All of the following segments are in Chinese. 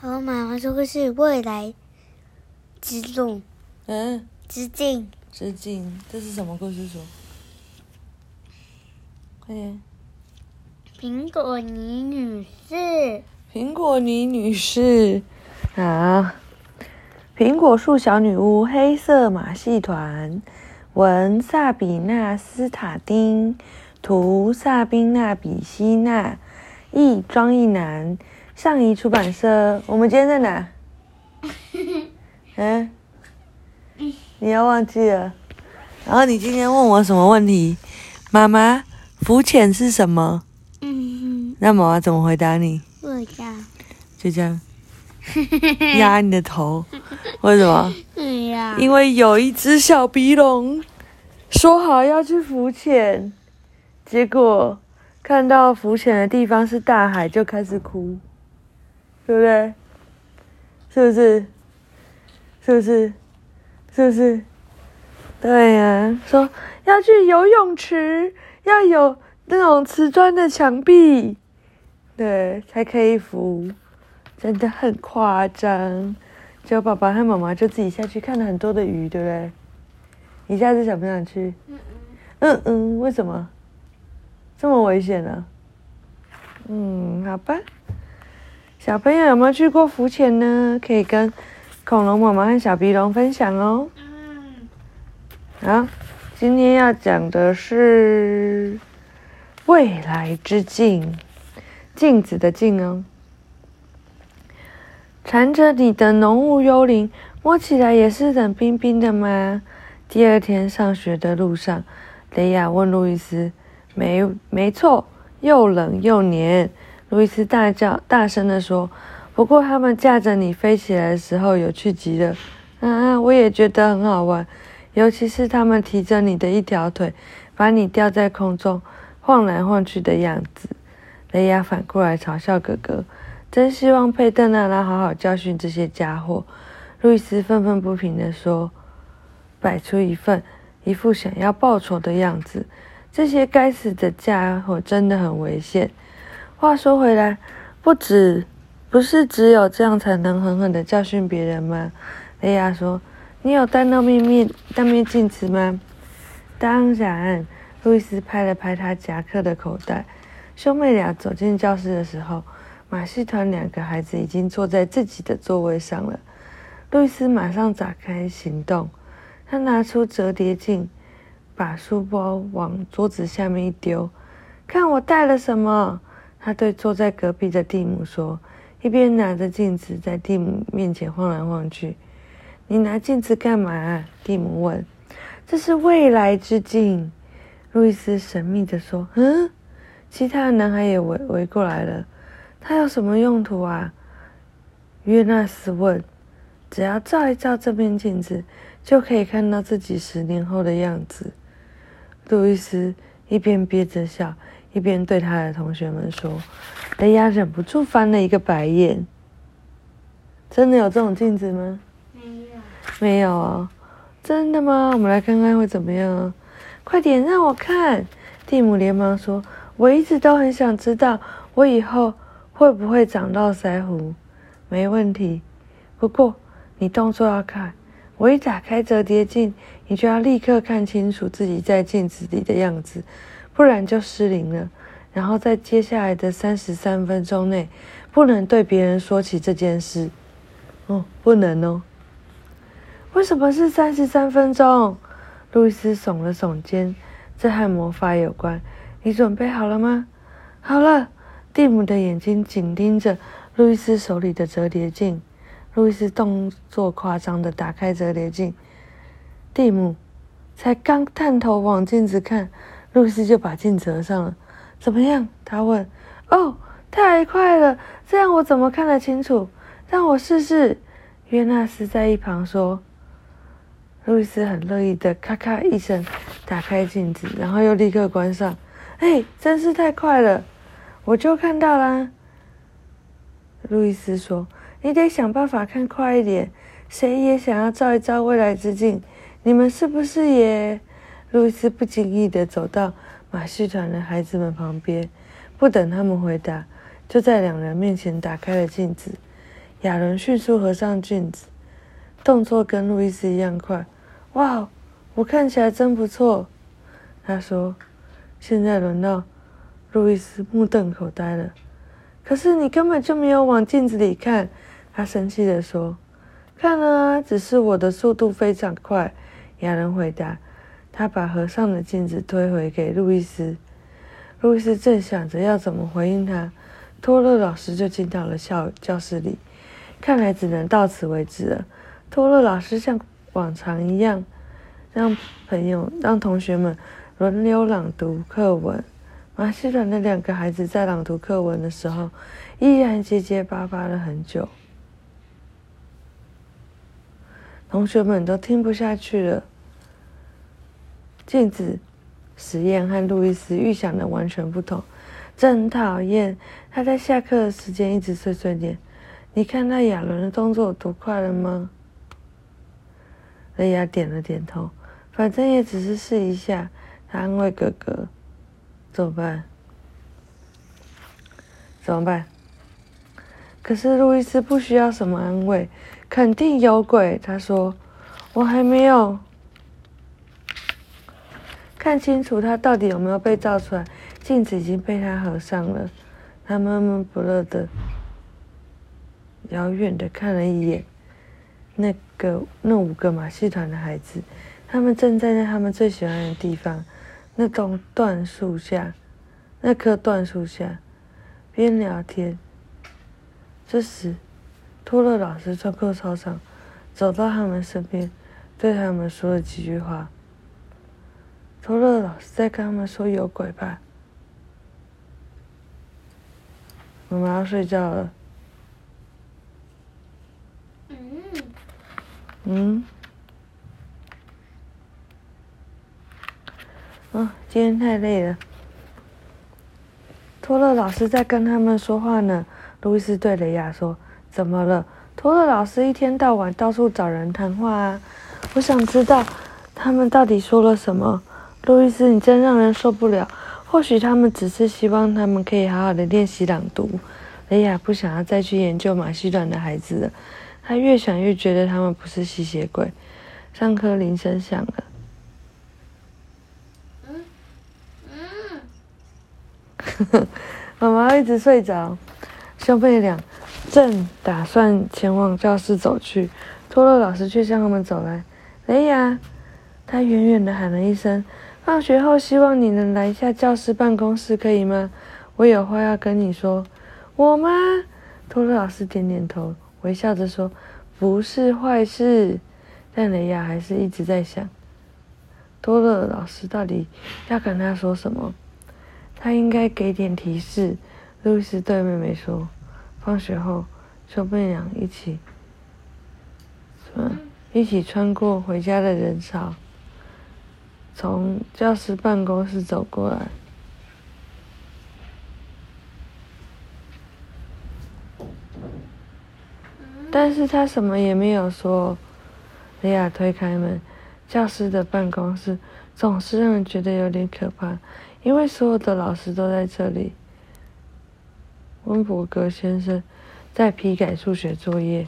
和妈妈说的是未来之路。嗯，致敬。致敬。这是什么故事书？快点，苹果泥女士，苹果泥女士。啊，苹果树小女巫，黑色马戏团，文萨比纳斯塔丁，图萨宾娜比希娜，译庄一男，上译出版社。我们今天在哪？嗯，你要忘记了。然后你今天问我什么问题？妈妈，浮潜是什么？嗯，那妈妈怎么回答你？不知道。就这样 压你的头，为什么？因为有一只小鼻龙说好要去浮潜，结果看到浮潜的地方是大海，就开始哭，对不对？是不是？是不是？是不是？对呀、说要去游泳池，要有那种瓷砖的墙壁，对，才可以浮，真的很夸张。结果爸爸和妈妈就自己下去看了很多的鱼，对不对？你下次想不想去？嗯嗯，为什么？这么危险呢、嗯，好吧。小朋友有没有去过浮潜呢？可以跟恐龙妈妈和小鼻龙分享哦。嗯，好，今天要讲的是未来之镜，镜子的镜哦。缠着你的浓雾幽灵，摸起来也是冷冰冰的吗？第二天上学的路上，雷亚问路易斯：“没，没错，又冷又黏。”路易斯大叫，大声地说：“不过他们架着你飞起来的时候有趣极了。啊，我也觉得很好玩。”尤其是他们提着你的一条腿，把你吊在空中晃来晃去的样子。雷亚反过来嘲笑哥哥，真希望佩特娜拉好好教训这些家伙。路易斯愤愤不平地说，摆出一份一副想要报仇的样子。这些该死的家伙真的很危险。话说回来，不止不是只有这样才能狠狠的教训别人吗？雷亚说。你有带那面面那面镜子吗？当然。路易斯拍了拍他夹克的口袋。兄妹俩走进教室的时候，马戏团两个孩子已经坐在自己的座位上了。路易斯马上展开行动，他拿出折叠镜，把书包往桌子下面一丢。看我带了什么？他对坐在隔壁的蒂姆说，一边拿着镜子在蒂姆面前晃来晃去。你拿镜子干嘛？蒂姆问。这是未来之镜，路易斯神秘地说。嗯，其他的男孩也围围过来了。它有什么用途啊？约纳斯问。只要照一照这面镜子，就可以看到自己十年后的样子。路易斯一边憋着笑，一边对他的同学们说。雷亚忍不住翻了一个白眼。真的有这种镜子吗？没有。没有哦，真的吗？我们来看看会怎么样啊。快点让我看！蒂姆连忙说：“我一直都很想知道，我以后会不会长到腮胡。”没问题，不过你动作要快。我一打开折叠镜，你就要立刻看清楚自己在镜子里的样子，不然就失灵了。然后在接下来的三十三分钟内，不能对别人说起这件事。哦，不能哦。为什么是三十三分钟？路易斯耸了耸肩，这和魔法有关。你准备好了吗？好了。蒂姆的眼睛紧盯着路易斯手里的折叠镜。路易斯动作夸张的打开折叠镜。蒂姆才刚探头往镜子看，路易斯就把镜子合上了。怎么样？他问。哦，太快了，这样我怎么看得清楚？让我试试。约纳斯在一旁说。路易斯很乐意的咔咔一声打开镜子，然后又立刻关上。哎，真是太快了，我就看到啦。路易斯说：“你得想办法看快一点。谁也想要照一照未来之镜？你们是不是也？”路易斯不经意的走到马戏团的孩子们旁边，不等他们回答，就在两人面前打开了镜子。亚伦迅速合上镜子，动作跟路易斯一样快。哇，我看起来真不错，他说。现在轮到路易斯目瞪口呆了。可是你根本就没有往镜子里看，他生气地说。看了啊，只是我的速度非常快。亚伦回答。他把合上的镜子推回给路易斯。路易斯正想着要怎么回应他，托勒老师就进到了校教室里。看来只能到此为止了。托勒老师像往常一样，让朋友、让同学们轮流朗读课文。马戏团的两个孩子在朗读课文的时候，依然结结巴巴了很久。同学们都听不下去了。镜子实验和路易斯预想的完全不同，真讨厌！他在下课的时间一直碎碎念。你看那亚伦的动作多快了吗？雷亚点了点头，反正也只是试一下。他安慰哥哥：“怎么办？怎么办？”可是路易斯不需要什么安慰，肯定有鬼。他说：“我还没有。”看清楚他到底有没有被照出来？镜子已经被他合上了。他闷闷不乐的，遥远的看了一眼那个那五个马戏团的孩子，他们正站在他们最喜欢的地方——那栋椴树下，那棵椴树下，边聊天。这时，托勒老师穿过操场，走到他们身边，对他们说了几句话。托勒老师在跟他们说有鬼吧？我们要睡觉了。嗯。嗯。啊，今天太累了。托勒老师在跟他们说话呢。路易斯对雷亚说：“怎么了？”托勒老师一天到晚到处找人谈话啊！我想知道他们到底说了什么。路易斯，你真让人受不了。或许他们只是希望他们可以好好的练习朗读。雷亚不想要再去研究马戏团的孩子了。他越想越觉得他们不是吸血鬼。上课铃声响了。嗯嗯。呵呵，妈妈一直睡着。兄妹俩正打算前往教室走去，托洛老师却向他们走来。雷亚，他远远的喊了一声。放学后，希望你能来一下教师办公室，可以吗？我有话要跟你说。我吗？托勒老师点点头，微笑着说：“不是坏事。”但雷亚还是一直在想，托勒老师到底要跟他说什么？他应该给点提示。路易斯对妹妹说：“放学后，兄妹俩一起，什么？一起穿过回家的人潮。”从教师办公室走过来，但是他什么也没有说。雷亚推开门，教师的办公室总是让人觉得有点可怕，因为所有的老师都在这里。温伯格先生在批改数学作业。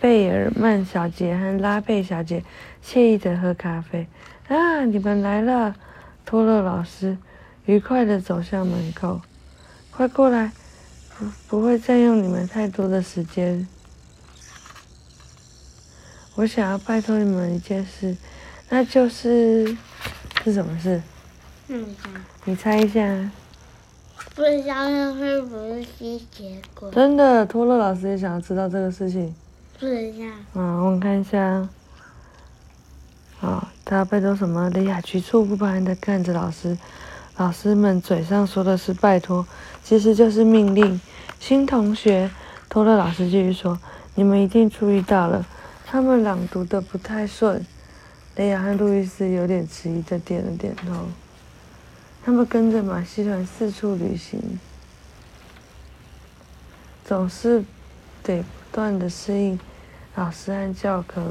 贝尔曼小姐和拉贝小姐惬意的喝咖啡。啊，你们来了！托勒老师愉快的走向门口。快过来，不不会占用你们太多的时间。我想要拜托你们一件事，那就是是什么事？嗯，你猜一下。不知道是不是吸血鬼？真的，托勒老师也想要知道这个事情。试一下。嗯，我看一下。啊，他拜托什么？雷亚局促不安的看着老师。老师们嘴上说的是拜托，其实就是命令。新同学，托勒老师继续说：“你们一定注意到了，他们朗读的不太顺。”雷亚和路易斯有点迟疑的点了点头。他们跟着马戏团四处旅行，总是得断的适应。老师和教科，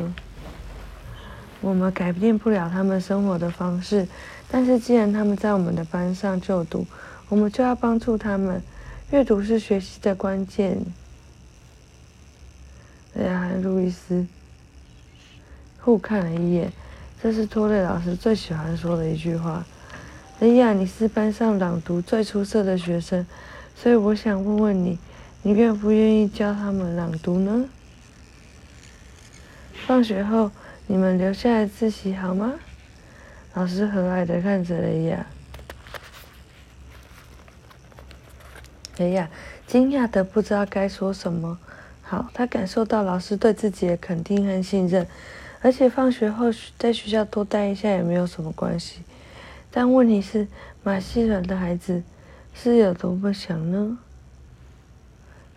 我们改变不了他们生活的方式，但是既然他们在我们的班上就读，我们就要帮助他们。阅读是学习的关键。雷亚和路易斯互看了一眼，这是托雷老师最喜欢说的一句话。哎呀，你是班上朗读最出色的学生，所以我想问问你，你愿不愿意教他们朗读呢？放学后，你们留下来自习好吗？老师和蔼的看着雷亚。雷亚惊讶的不知道该说什么。好，他感受到老师对自己的肯定和信任，而且放学后在学校多待一下也没有什么关系。但问题是，马戏团的孩子是有多么想呢？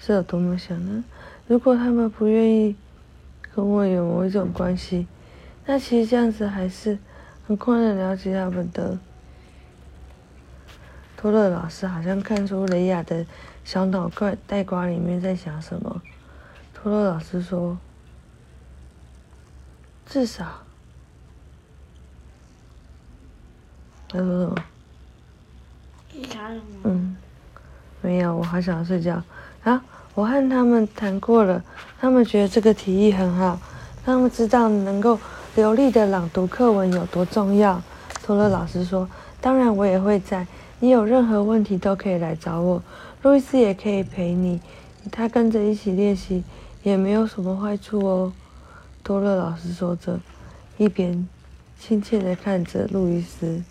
是有多么想呢？如果他们不愿意跟我有某一种关系，那其实这样子还是很困难了解他们的。托勒老师好像看出雷亚的小脑瓜袋瓜里面在想什么。托洛老师说：“至少。”他说什么？嗯，没有，我好想睡觉。啊，我和他们谈过了，他们觉得这个提议很好，他们知道能够流利的朗读课文有多重要。托勒老师说：“当然，我也会在。你有任何问题都可以来找我。路易斯也可以陪你，他跟着一起练习。”也没有什么坏处哦，多乐老师说着，一边亲切的看着路易斯。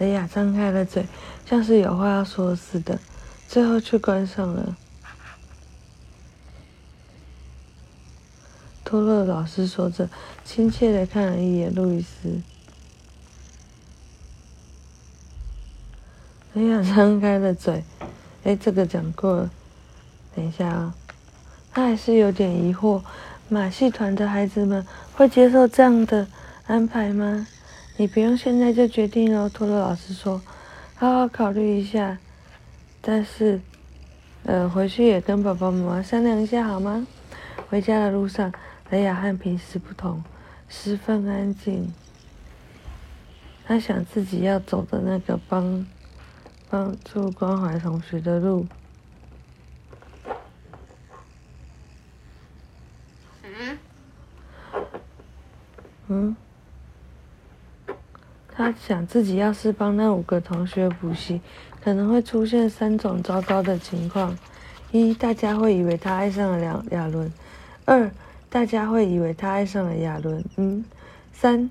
雷亚张开了嘴，像是有话要说似的，最后却关上了。托勒老师说着，亲切的看了一眼路易斯。雷亚张开了嘴，哎，这个讲过了，等一下啊。他还是有点疑惑，马戏团的孩子们会接受这样的安排吗？你不用现在就决定哦，托洛老师说，好好考虑一下。但是，呃，回去也跟爸爸妈妈商量一下好吗？回家的路上，雷亚和平时不同，十分安静。他想自己要走的那个帮帮助关怀同学的路。嗯，他想自己要是帮那五个同学补习，可能会出现三种糟糕的情况：一，大家会以为他爱上了两亚伦；二，大家会以为他爱上了亚伦；嗯，三，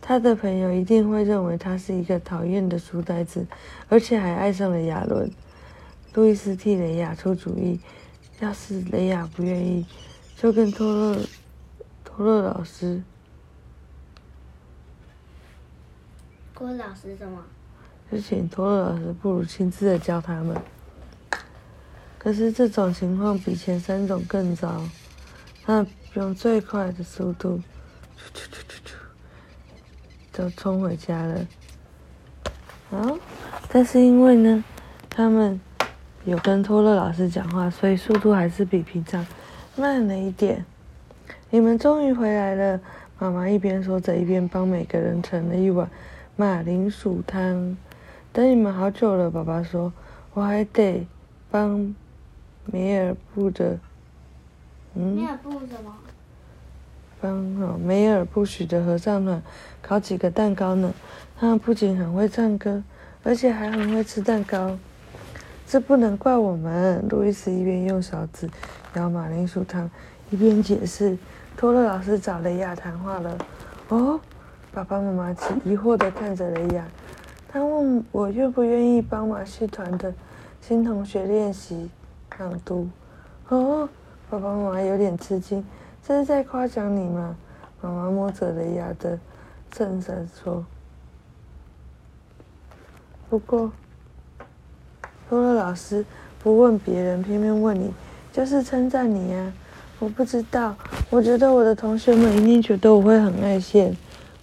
他的朋友一定会认为他是一个讨厌的书呆子，而且还爱上了亚伦。路易斯替雷亚出主意，要是雷亚不愿意，就跟托勒托勒老师。托老师什么？就请托勒老师不如亲自的教他们。可是这种情况比前三种更糟。他用最快的速度，就冲回家了。啊！但是因为呢，他们有跟托勒老师讲话，所以速度还是比平常慢了一点。你们终于回来了，妈妈一边说着，一边帮每个人盛了一碗。马铃薯汤，等你们好久了。爸爸说：“我还得帮梅尔布的，嗯，梅尔布什么？帮哦梅尔布许的合唱团烤几个蛋糕呢。他们不仅很会唱歌，而且还很会吃蛋糕。这不能怪我们。”路易斯一边用勺子舀马铃薯汤，一边解释：“托勒老师找雷亚谈话了。”哦。爸爸妈妈疑惑的看着雷亚，我愿不愿意帮马戏团的新同学练习朗读。哦，爸爸妈妈有点吃惊，这是在夸奖你吗？妈妈摸着雷亚的衬衫说。不过，多了老师不问别人，偏偏问你，就是称赞你呀。我不知道，我觉得我的同学们一定觉得我会很爱现。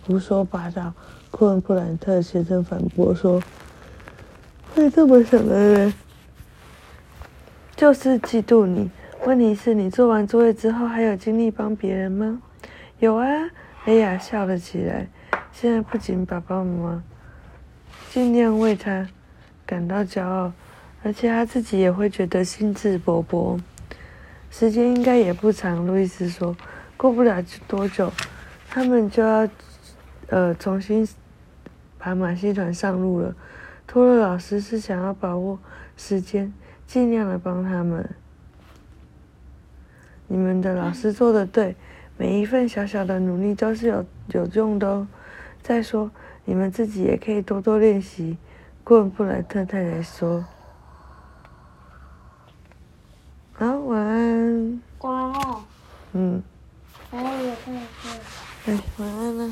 胡说八道！库恩·布兰特先生反驳说：“会这么想的人，就是嫉妒你。问题是你做完作业之后，还有精力帮别人吗？”“有啊。”雷雅笑了起来。现在不仅爸爸妈妈尽量为他感到骄傲，而且他自己也会觉得兴致勃勃。时间应该也不长，路易斯说。过不了多久，他们就要呃，重新把马戏团上路了。托勒老师是想要把握时间，尽量的帮他们。你们的老师做的对，每一份小小的努力都是有有用的哦。再说，你们自己也可以多多练习。过布莱特太太说。啊，晚安。关了。嗯。哎，也。哎，晚安了。